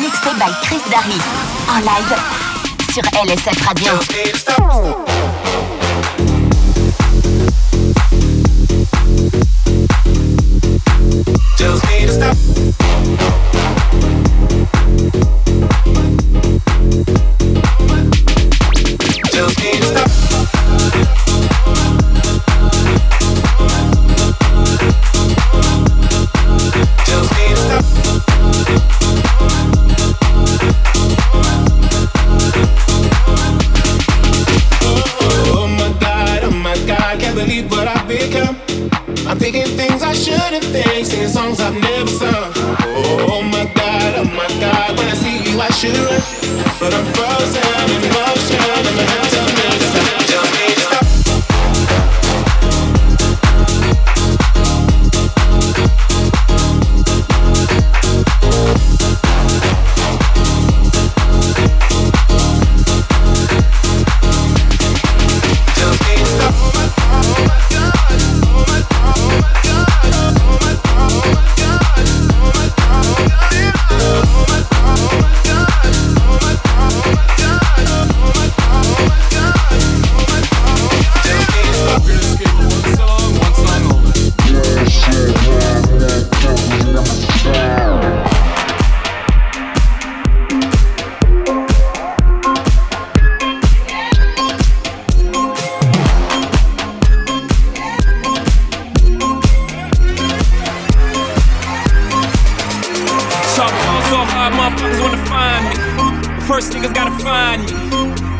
mixé by Chris Darry. En live sur LSF Radio. First niggas gotta find me.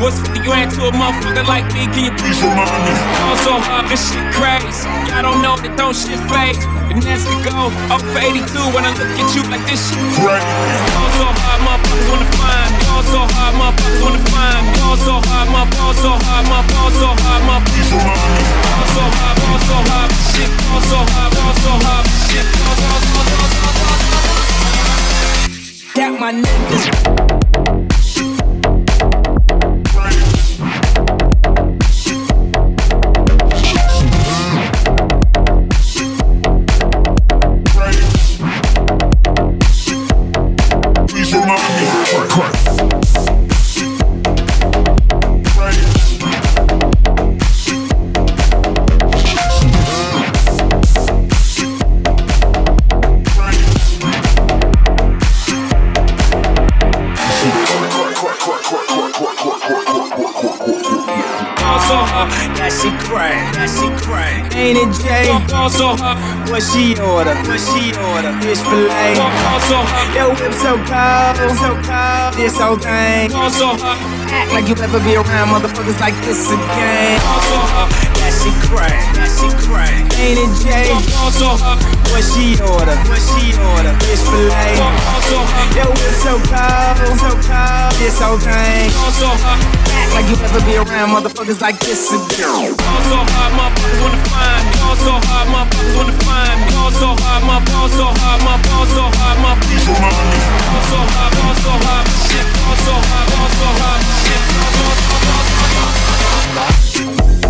What's 50 grand to a motherfucker like me? Can you please remind me? Fall so hard, this shit crazy. Y'all don't know that don't shit fake. And that's to go up for 82 when I look at you like this shit crazy. Fall so hard, motherfuckers wanna find me. Fall so hard, motherfuckers wanna find me. Fall so hard, my fall so hard, my fall so hard, my please remind me. Fall so hard, fall so hard, shit. Fall so hard, fall so hard, shit. Got my niggas. Uh, what she order? What she order? Fish fillet. Uh, yo, whip so cold, so cold. This whole thing. Uh, act like you ever be around motherfuckers like this again. Uh, that shit crack, that shit crack. Ain't it Jay? Uh, what she order? What she order? Fish fillet. Uh, yo, whip so cold, so cold. This whole thing. Uh, act like you never be around motherfuckers like this again. Also hard, motherfuckers wanna find me. Also hard, motherfuckers wanna find me. Also hard, my also hard, my also hard, my please remind me. Also hard, also hard, shit. Also hard, also hard, shit. Also, also, also, also. Got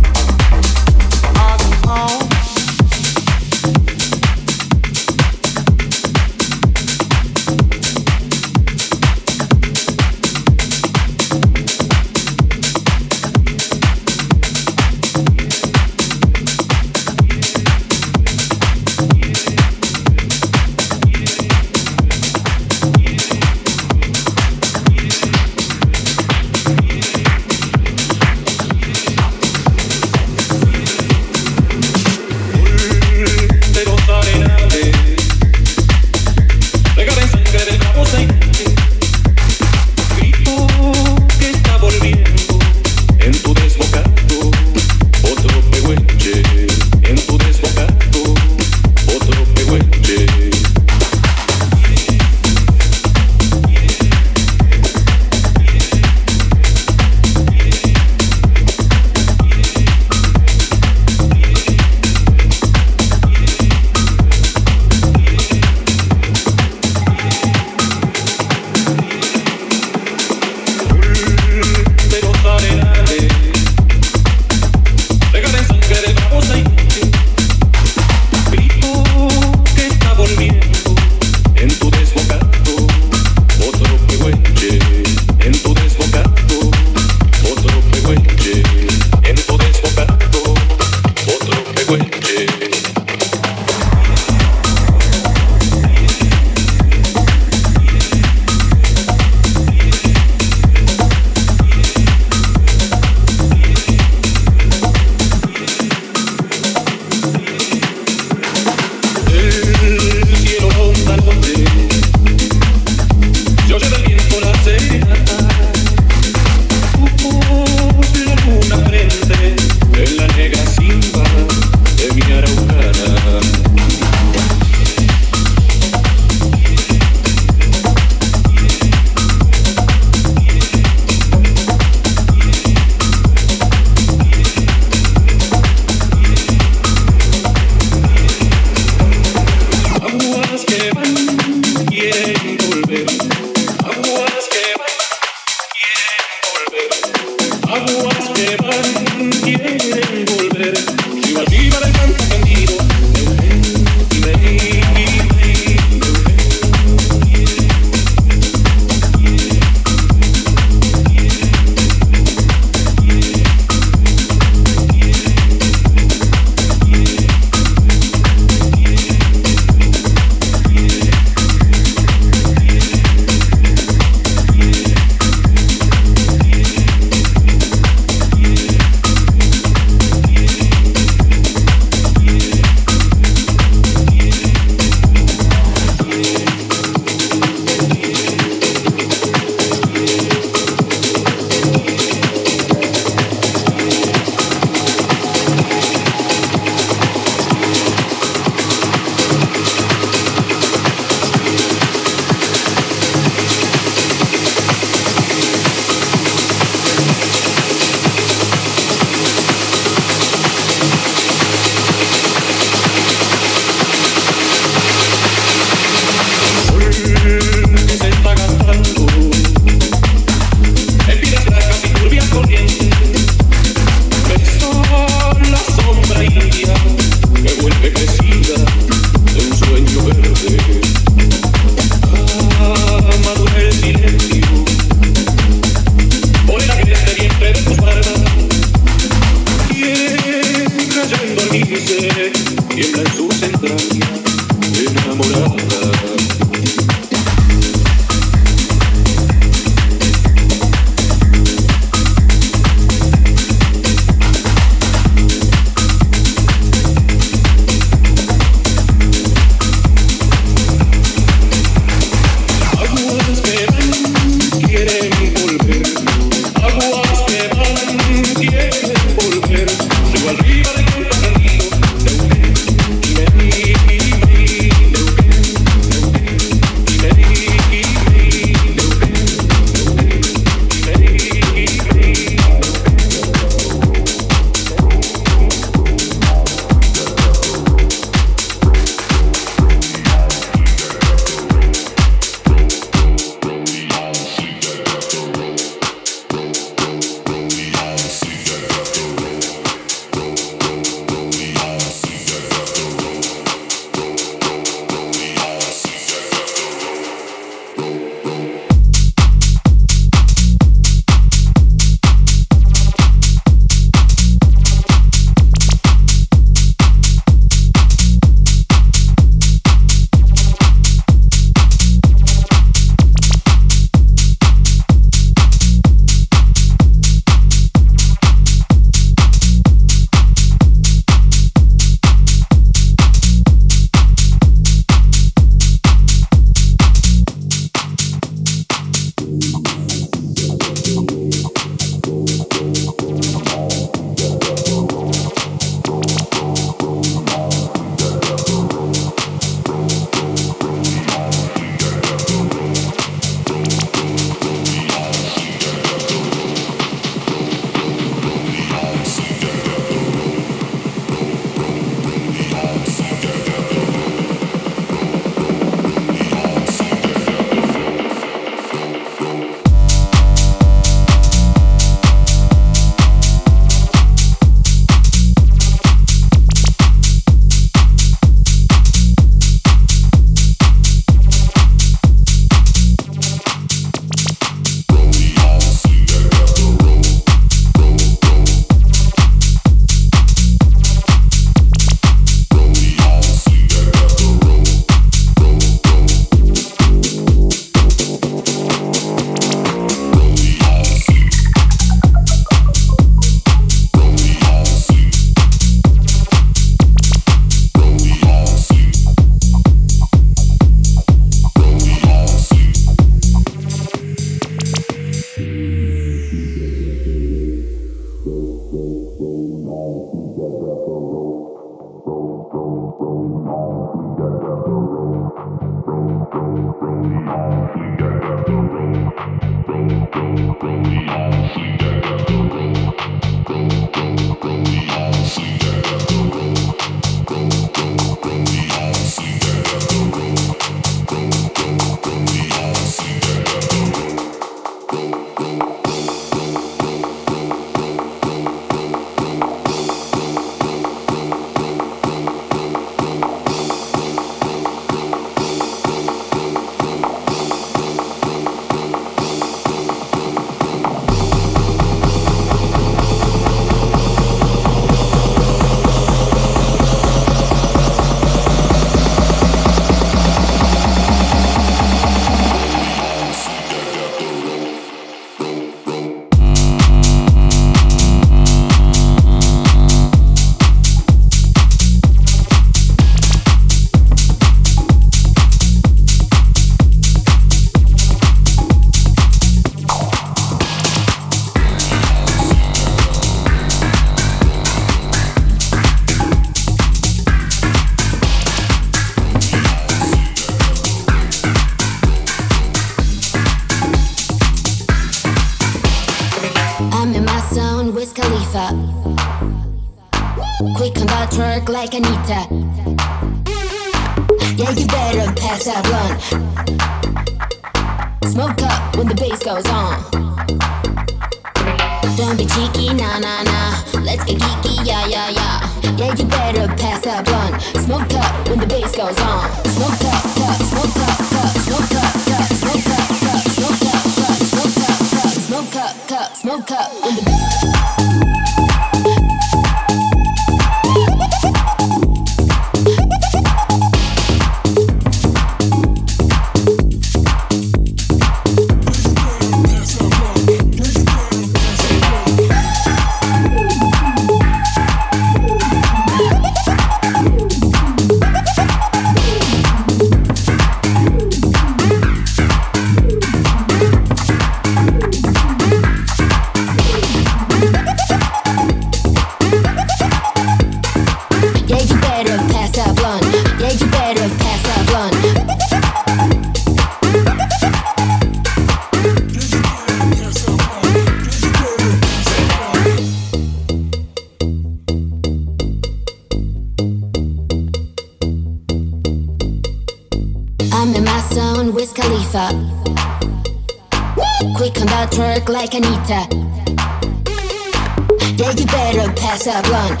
up blunt.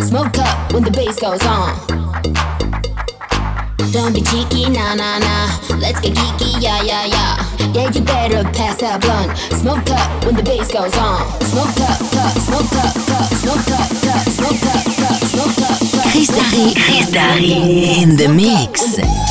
Smoke up when the bass goes on. Don't be cheeky, nah nah nah. Let's get geeky, yeah yeah yeah. Yeah, you better pass that blunt. Smoke up when the bass goes on. Smoke up, up, smoke up, up, smoke up, up, smoke up, up, smoke up. Chris Darry, Chris Darry in the mix.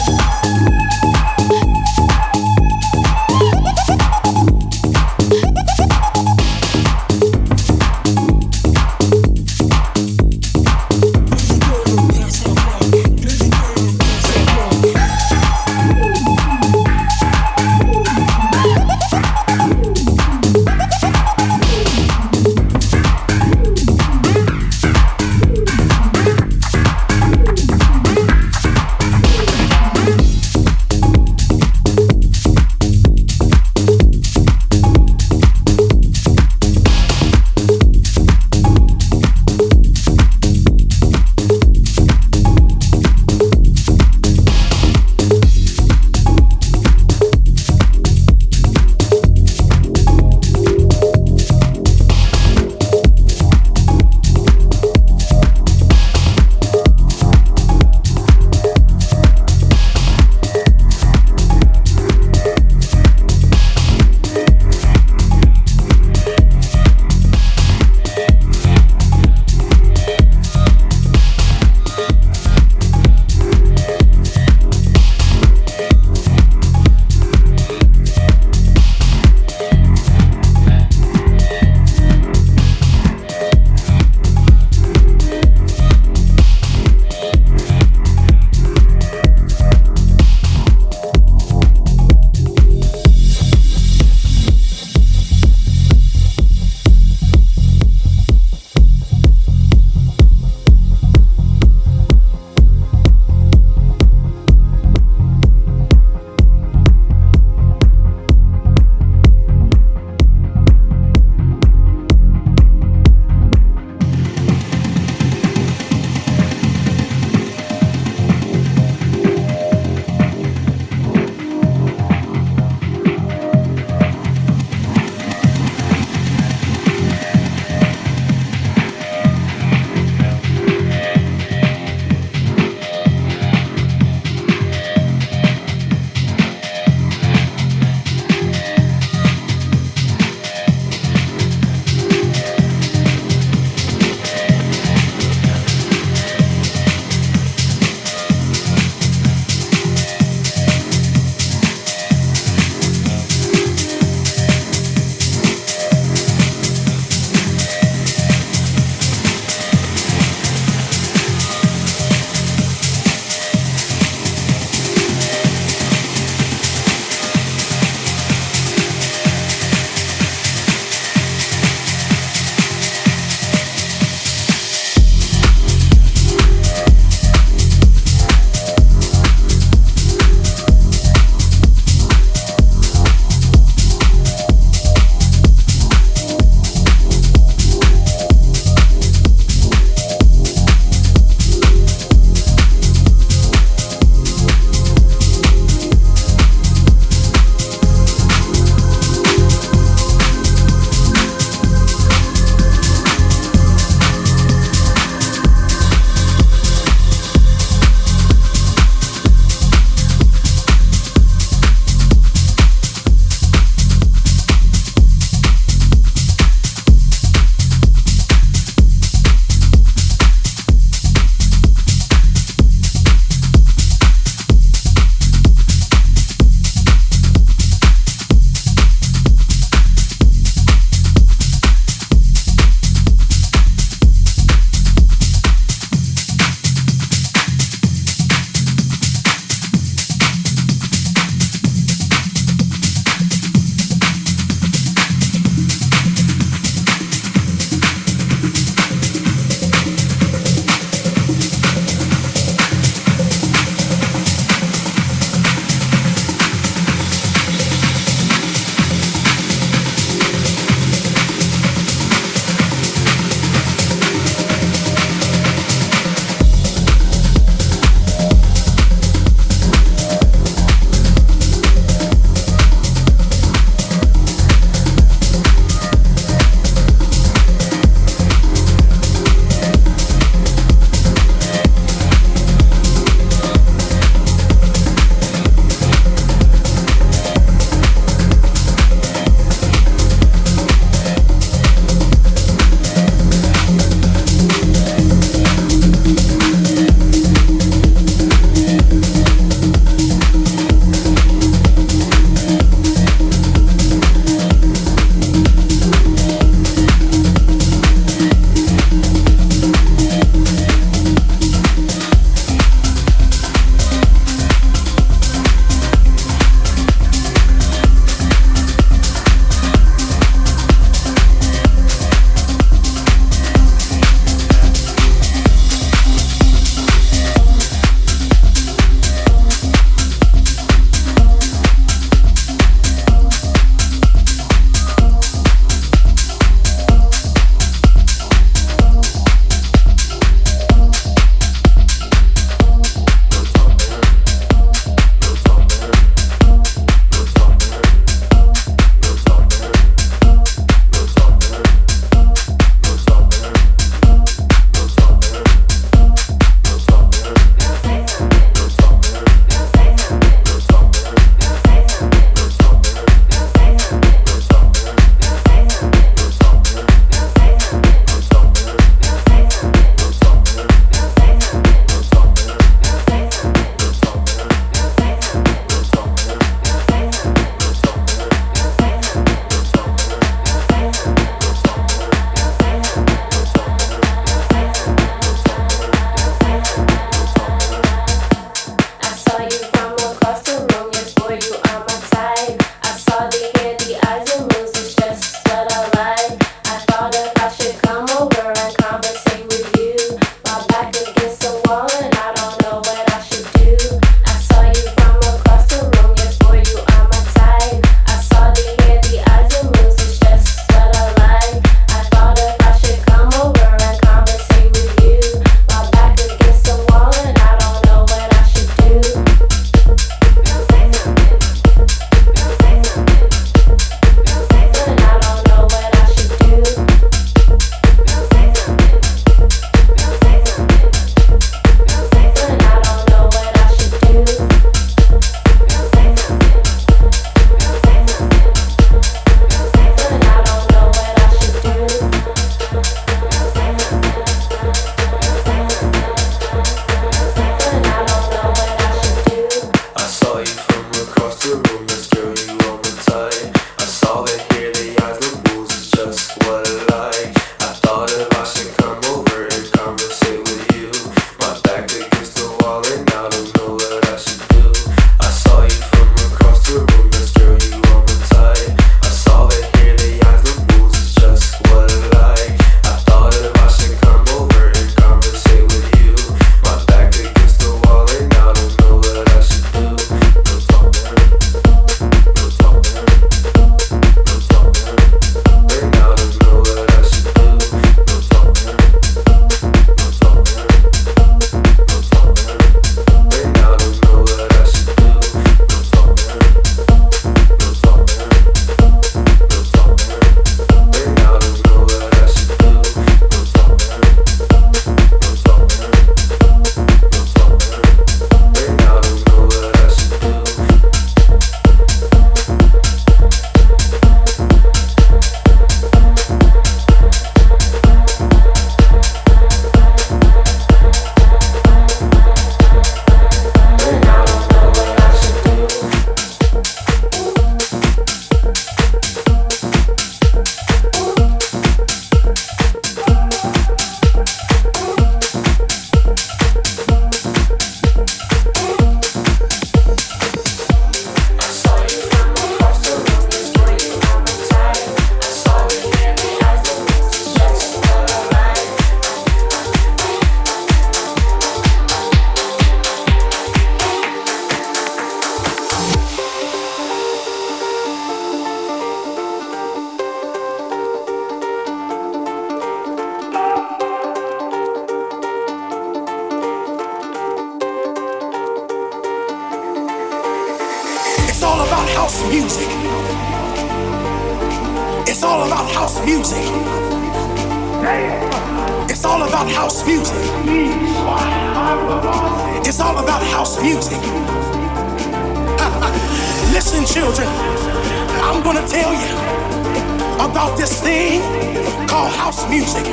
Called house music.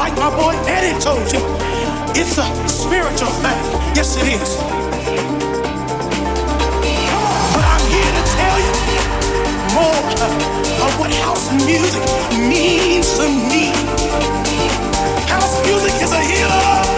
Like my boy Eddie told you, it's a spiritual thing. Yes, it is. But I'm here to tell you more of what house music means to me. House music is a healer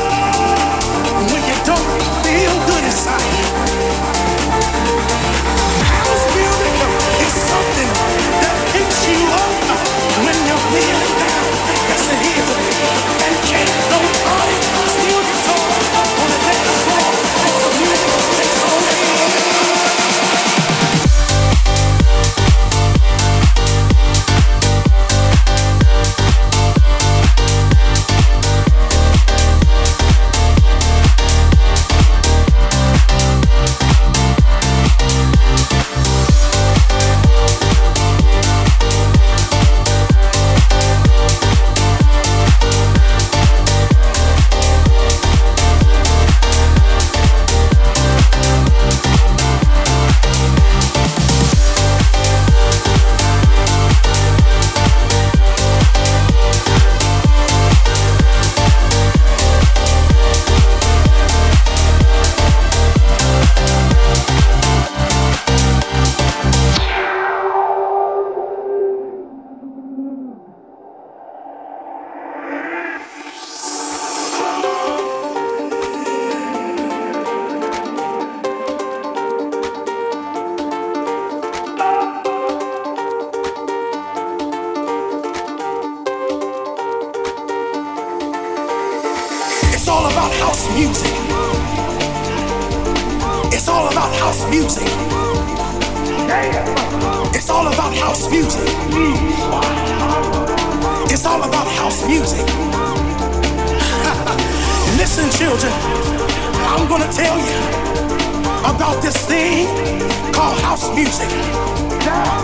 house music.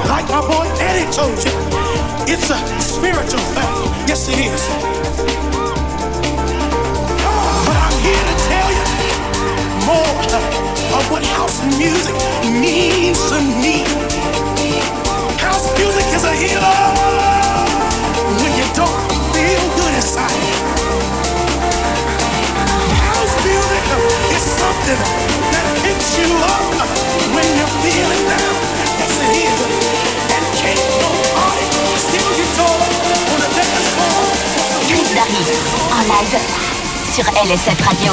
Like my boy Eddie told you, it's a spiritual thing. Yes, it is. But I'm here to tell you more of what house music means to me. House music is a healer when you don't feel good inside. Is something that you when you're feeling down. Chris en live sur LSF Radio.